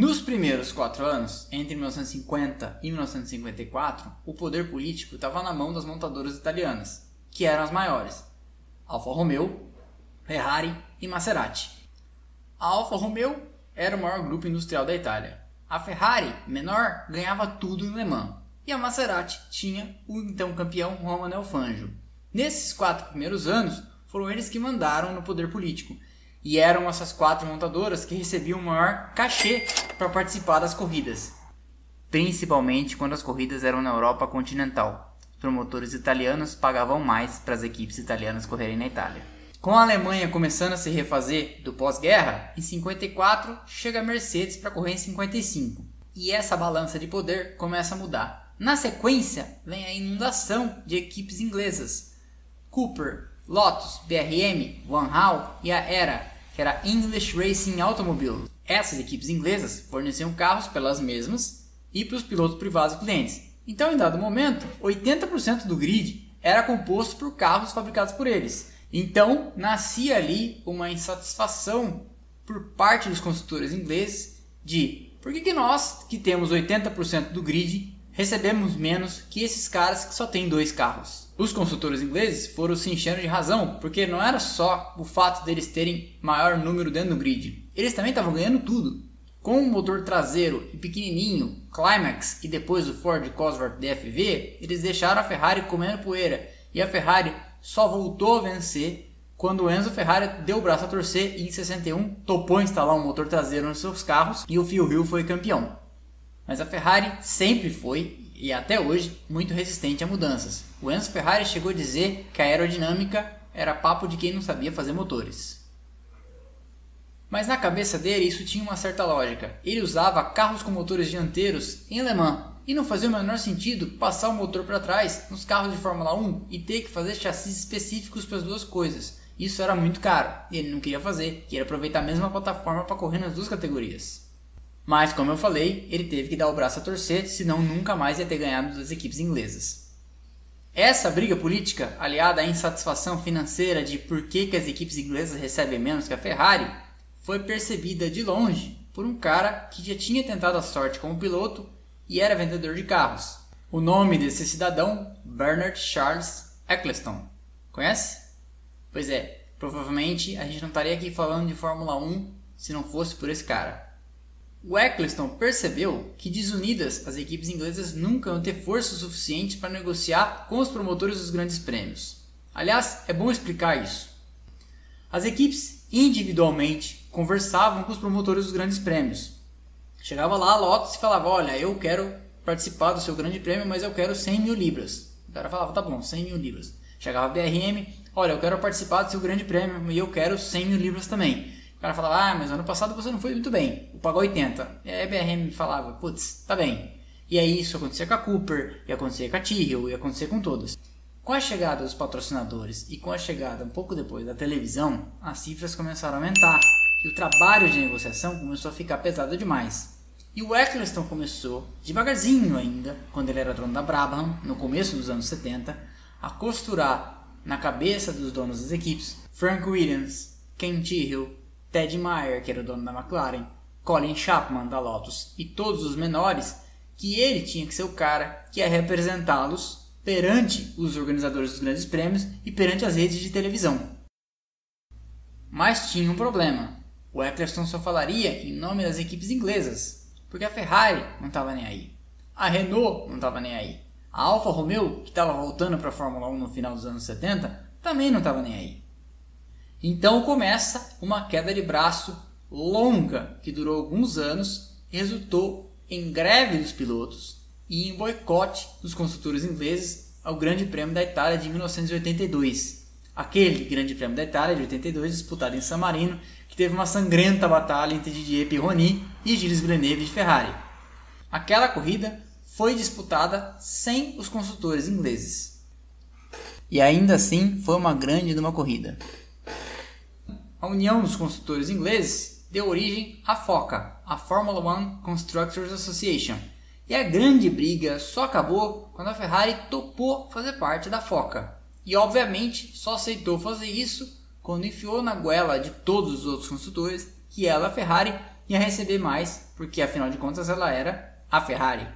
Nos primeiros quatro anos, entre 1950 e 1954, o poder político estava na mão das montadoras italianas, que eram as maiores: Alfa Romeo, Ferrari e Maserati. A Alfa Romeo era o maior grupo industrial da Itália. A Ferrari, menor, ganhava tudo em Le Mans. E a Maserati tinha o então campeão Romano Fangio. Nesses quatro primeiros anos, foram eles que mandaram no poder político e eram essas quatro montadoras que recebiam o maior cachê para participar das corridas, principalmente quando as corridas eram na Europa continental. Os promotores italianos pagavam mais para as equipes italianas correrem na Itália. Com a Alemanha começando a se refazer do pós-guerra, em 54 chega a Mercedes para correr em 55. E essa balança de poder começa a mudar. Na sequência, vem a inundação de equipes inglesas. Cooper, Lotus, BRM, Van Hal e a ERA, que era English Racing Automobile. Essas equipes inglesas forneciam carros pelas mesmas e para os pilotos privados e clientes. Então, em dado momento, 80% do grid era composto por carros fabricados por eles. Então, nascia ali uma insatisfação por parte dos construtores ingleses de por que, que nós, que temos 80% do grid, recebemos menos que esses caras que só têm dois carros. Os consultores ingleses foram se enchendo de razão, porque não era só o fato deles terem maior número dentro do grid, eles também estavam ganhando tudo. Com o motor traseiro e pequenininho, Climax e depois o Ford Cosworth DFV, eles deixaram a Ferrari comendo poeira e a Ferrari só voltou a vencer quando o Enzo Ferrari deu o braço a torcer e em 61 topou instalar um motor traseiro nos seus carros e o Phil Hill foi campeão. Mas a Ferrari sempre foi, e até hoje, muito resistente a mudanças. O Enzo Ferrari chegou a dizer que a aerodinâmica era papo de quem não sabia fazer motores. Mas na cabeça dele isso tinha uma certa lógica. Ele usava carros com motores dianteiros em Le Mans e não fazia o menor sentido passar o motor para trás nos carros de Fórmula 1 e ter que fazer chassis específicos para as duas coisas. Isso era muito caro e ele não queria fazer, queria aproveitar a mesma plataforma para correr nas duas categorias. Mas, como eu falei, ele teve que dar o braço a torcer, senão nunca mais ia ter ganhado das equipes inglesas. Essa briga política, aliada à insatisfação financeira de por que, que as equipes inglesas recebem menos que a Ferrari, foi percebida de longe por um cara que já tinha tentado a sorte como piloto e era vendedor de carros. O nome desse cidadão, Bernard Charles Eccleston. Conhece? Pois é, provavelmente a gente não estaria aqui falando de Fórmula 1 se não fosse por esse cara. O Eccleston percebeu que desunidas as equipes inglesas nunca iam ter força suficiente para negociar com os promotores dos grandes prêmios. Aliás, é bom explicar isso. As equipes individualmente conversavam com os promotores dos grandes prêmios. Chegava lá a Lotus e falava: Olha, eu quero participar do seu grande prêmio, mas eu quero 100 mil libras. O cara falava: Tá bom, 100 mil libras. Chegava a BRM: Olha, eu quero participar do seu grande prêmio e eu quero 100 mil libras também. O cara falava, ah, mas ano passado você não foi muito bem, o pagou 80. E a EBRM falava, putz, tá bem. E aí isso acontecia com a Cooper, ia acontecer com a Tyrrell, ia acontecer com todos. Com a chegada dos patrocinadores e com a chegada um pouco depois da televisão, as cifras começaram a aumentar e o trabalho de negociação começou a ficar pesado demais. E o Eccleston começou, devagarzinho ainda, quando ele era dono da Brabham, no começo dos anos 70, a costurar na cabeça dos donos das equipes Frank Williams, Ken Tyrrell, Ted Meyer, que era o dono da McLaren, Colin Chapman da Lotus e todos os menores, que ele tinha que ser o cara que ia representá-los perante os organizadores dos grandes prêmios e perante as redes de televisão. Mas tinha um problema. O Eccleston só falaria em nome das equipes inglesas, porque a Ferrari não estava nem aí. A Renault não estava nem aí. A Alfa Romeo, que estava voltando para a Fórmula 1 no final dos anos 70, também não estava nem aí. Então começa uma queda de braço longa que durou alguns anos e resultou em greve dos pilotos e em boicote dos construtores ingleses ao Grande Prêmio da Itália de 1982. Aquele Grande Prêmio da Itália de 82 disputado em San Marino, que teve uma sangrenta batalha entre Didier Pironi e Gilles Villeneuve de Ferrari. Aquela corrida foi disputada sem os construtores ingleses. E ainda assim foi uma grande numa corrida. A união dos construtores ingleses deu origem à FOCA, a Formula One Constructors Association. E a grande briga só acabou quando a Ferrari topou fazer parte da FOCA. E obviamente só aceitou fazer isso quando enfiou na goela de todos os outros construtores que ela, a Ferrari, ia receber mais, porque afinal de contas ela era a Ferrari.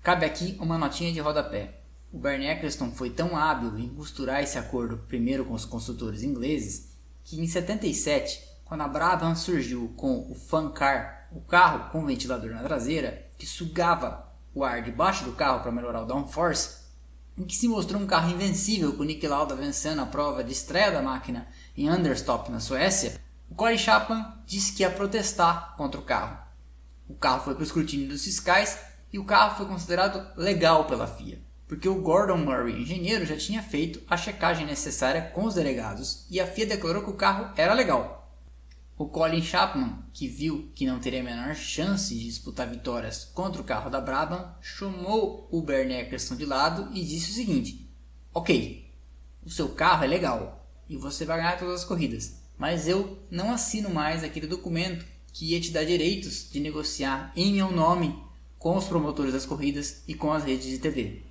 Cabe aqui uma notinha de rodapé. O Bernie Eccleston foi tão hábil em costurar esse acordo primeiro com os construtores ingleses que em 77, quando a Brabham surgiu com o Fan Car, o carro com ventilador na traseira, que sugava o ar debaixo do carro para melhorar o downforce, em que se mostrou um carro invencível com Nick Lauda vencendo a prova de estreia da máquina em Understop na Suécia, o Corey Chapman disse que ia protestar contra o carro. O carro foi para o escrutínio dos fiscais e o carro foi considerado legal pela FIA, porque o Gordon Murray, engenheiro, já tinha feito a checagem necessária com os delegados e a FIA declarou que o carro era legal. O Colin Chapman, que viu que não teria a menor chance de disputar vitórias contra o carro da Brabham, chamou o Bernie Eccleston de lado e disse o seguinte: Ok, o seu carro é legal e você vai ganhar todas as corridas, mas eu não assino mais aquele documento que ia te dar direitos de negociar em meu nome com os promotores das corridas e com as redes de TV.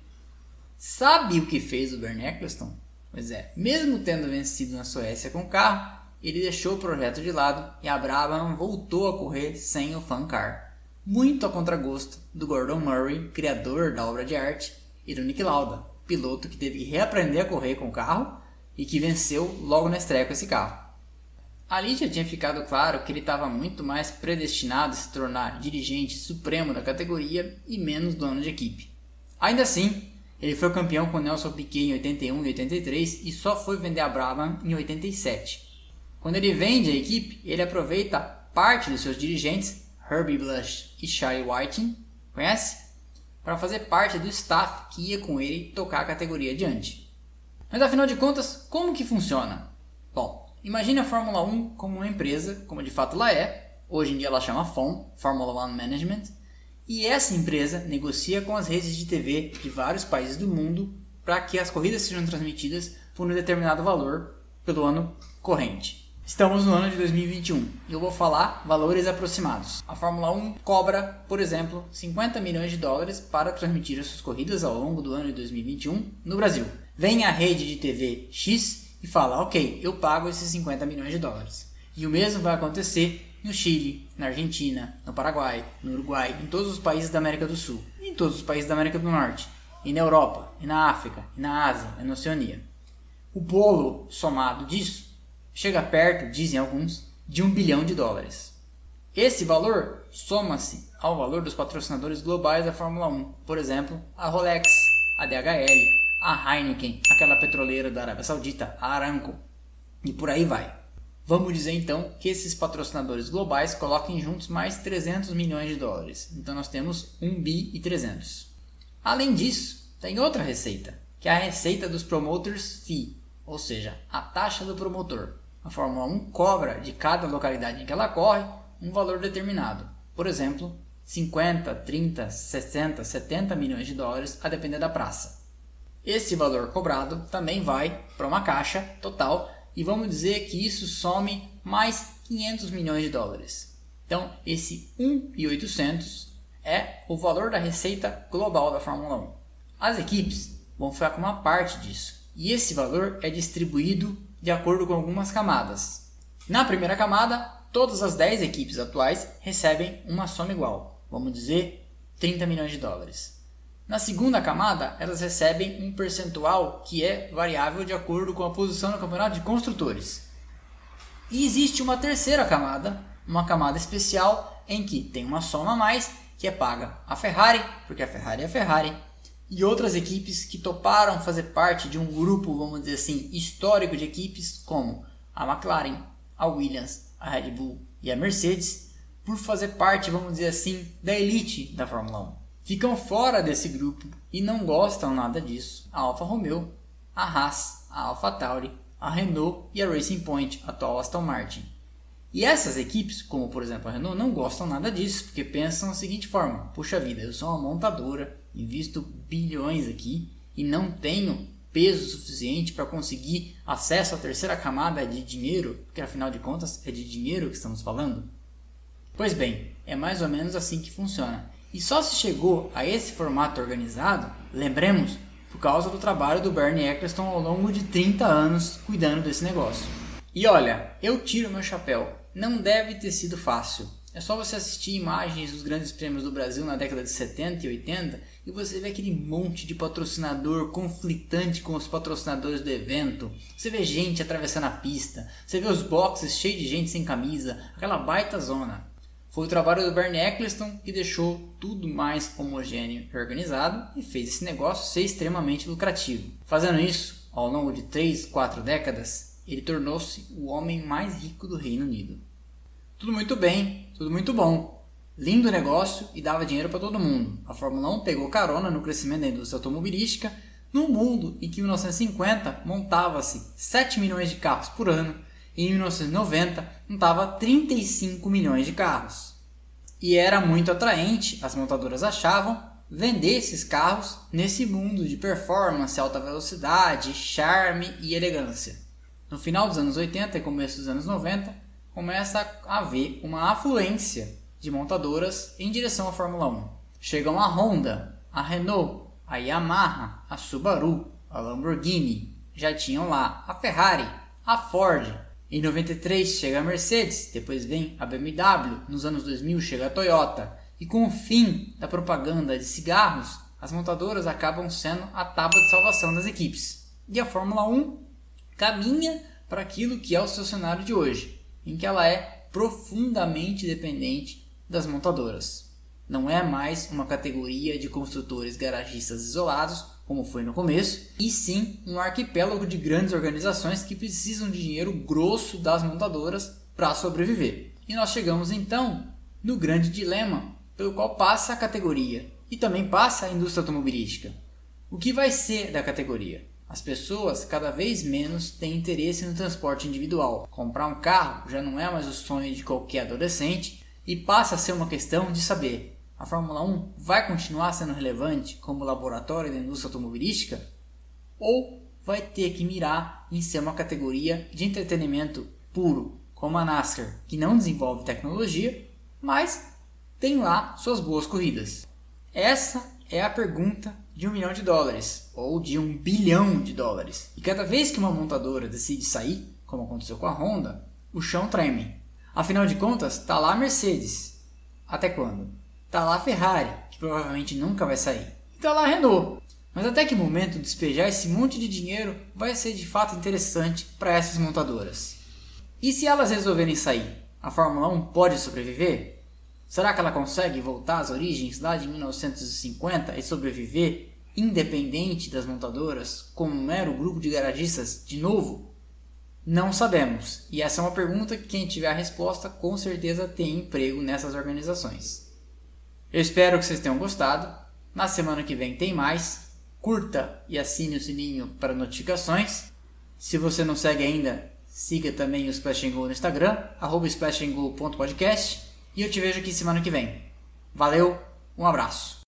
Sabe o que fez o Bernie Eccleston? Pois é, mesmo tendo vencido na Suécia com o carro, ele deixou o projeto de lado e a Brabham voltou a correr sem o Fan Car, muito a contragosto do Gordon Murray, criador da obra de arte, e do Nick Lauda, piloto que teve que reaprender a correr com o carro e que venceu logo na estreia com esse carro. Ali já tinha ficado claro que ele estava muito mais predestinado a se tornar dirigente supremo da categoria e menos dono de equipe. Ainda assim, ele foi campeão com Nelson Piquet em 81 e 83 e só foi vender a Brabham em 87. Quando ele vende a equipe, ele aproveita parte dos seus dirigentes, Herbie Blush e Charlie Whiting, conhece? Para fazer parte do staff que ia com ele tocar a categoria adiante. Mas afinal de contas, como que funciona? Bom, imagine a Fórmula 1 como uma empresa, como de fato ela é, hoje em dia ela chama FOM, Formula One Management, e essa empresa negocia com as redes de TV de vários países do mundo para que as corridas sejam transmitidas por um determinado valor pelo ano corrente. Estamos no ano de 2021 e eu vou falar valores aproximados. A Fórmula 1 cobra, por exemplo, 50 milhões de dólares para transmitir as suas corridas ao longo do ano de 2021 no Brasil. Vem a rede de TV X e fala: Ok, eu pago esses 50 milhões de dólares. E o mesmo vai acontecer no Chile, na Argentina, no Paraguai, no Uruguai, em todos os países da América do Sul, em todos os países da América do Norte, e na Europa, e na África, e na Ásia, e na Oceania. O bolo somado disso chega perto, dizem alguns, de um bilhão de dólares. Esse valor soma-se ao valor dos patrocinadores globais da Fórmula 1, por exemplo, a Rolex, a DHL, a Heineken, aquela petroleira da Arábia Saudita, a Aramco, e por aí vai. Vamos dizer então que esses patrocinadores globais coloquem juntos mais 300 milhões de dólares. Então nós temos 1 bi e 300. Além disso, tem outra receita, que é a receita dos promoters fee, ou seja, a taxa do promotor. A Fórmula 1 cobra de cada localidade em que ela corre um valor determinado. Por exemplo, 50, 30, 60, 70 milhões de dólares, a depender da praça. Esse valor cobrado também vai para uma caixa total e vamos dizer que isso some mais 500 milhões de dólares. Então, esse 1.800 é o valor da receita global da Fórmula 1. As equipes vão ficar com uma parte disso e esse valor é distribuído de acordo com algumas camadas. Na primeira camada, todas as 10 equipes atuais recebem uma soma igual, vamos dizer 30 milhões de dólares. Na segunda camada, elas recebem um percentual que é variável de acordo com a posição no campeonato de construtores. E existe uma terceira camada, uma camada especial em que tem uma soma a mais que é paga a Ferrari, porque a Ferrari é a Ferrari, e outras equipes que toparam fazer parte de um grupo, vamos dizer assim, histórico de equipes como a McLaren, a Williams, a Red Bull e a Mercedes, por fazer parte, vamos dizer assim, da elite da Fórmula 1. Ficam fora desse grupo e não gostam nada disso a Alfa Romeo, a Haas, a Alfa Tauri, a Renault e a Racing Point, atual Aston Martin. E essas equipes, como por exemplo a Renault, não gostam nada disso, porque pensam da seguinte forma: puxa vida, eu sou uma montadora, invisto bilhões aqui e não tenho peso suficiente para conseguir acesso à terceira camada de dinheiro, porque afinal de contas é de dinheiro que estamos falando? Pois bem, é mais ou menos assim que funciona. E só se chegou a esse formato organizado, lembremos, por causa do trabalho do Bernie Eccleston ao longo de 30 anos cuidando desse negócio. E olha, eu tiro meu chapéu, não deve ter sido fácil. É só você assistir imagens dos grandes prêmios do Brasil na década de 70 e 80 e você vê aquele monte de patrocinador conflitante com os patrocinadores do evento. Você vê gente atravessando a pista, você vê os boxes cheios de gente sem camisa, aquela baita zona. Foi o trabalho do Bernie Eccleston que deixou tudo mais homogêneo e organizado e fez esse negócio ser extremamente lucrativo. Fazendo isso, ao longo de 3, 4 décadas, ele tornou-se o homem mais rico do Reino Unido. Tudo muito bem, tudo muito bom. Lindo negócio e dava dinheiro para todo mundo. A Fórmula 1 pegou carona no crescimento da indústria automobilística num mundo em que em 1950 montava-se 7 milhões de carros por ano e em 1990 montava 35 milhões de carros. E era muito atraente, as montadoras achavam, vender esses carros nesse mundo de performance, alta velocidade, charme e elegância. No final dos anos 80 e começo dos anos 90, começa a haver uma afluência de montadoras em direção à Fórmula 1. Chegam a Honda, a Renault, a Yamaha, a Subaru, a Lamborghini, já tinham lá a Ferrari, a Ford. Em 93 chega a Mercedes, depois vem a BMW, nos anos 2000 chega a Toyota. E com o fim da propaganda de cigarros, as montadoras acabam sendo a tábua de salvação das equipes. E a Fórmula 1 caminha para aquilo que é o seu cenário de hoje em que ela é profundamente dependente das montadoras. Não é mais uma categoria de construtores garagistas isolados, como foi no começo, e sim um arquipélago de grandes organizações que precisam de dinheiro grosso das montadoras para sobreviver. E nós chegamos então no grande dilema pelo qual passa a categoria e também passa a indústria automobilística. O que vai ser da categoria? As pessoas cada vez menos têm interesse no transporte individual. Comprar um carro já não é mais o sonho de qualquer adolescente e passa a ser uma questão de saber: a Fórmula 1 vai continuar sendo relevante como laboratório da indústria automobilística? Ou vai ter que mirar em ser uma categoria de entretenimento puro, como a NASCAR, que não desenvolve tecnologia, mas tem lá suas boas corridas? Essa é a pergunta de um milhão de dólares ou de um bilhão de dólares. E cada vez que uma montadora decide sair, como aconteceu com a Honda, o chão treme. Afinal de contas, tá lá a Mercedes. Até quando? Tá lá a Ferrari, que provavelmente nunca vai sair. E tá lá a Renault. Mas até que momento despejar esse monte de dinheiro vai ser de fato interessante para essas montadoras? E se elas resolverem sair, a Fórmula 1 pode sobreviver? Será que ela consegue voltar às origens lá de 1950 e sobreviver independente das montadoras, como um mero grupo de garagistas de novo? Não sabemos, e essa é uma pergunta que quem tiver a resposta com certeza tem emprego nessas organizações. Eu espero que vocês tenham gostado. Na semana que vem tem mais. Curta e assine o sininho para notificações. Se você não segue ainda, siga também o Splash Go no Instagram, arroba splashandgo.podcast e eu te vejo aqui semana que vem. Valeu, um abraço.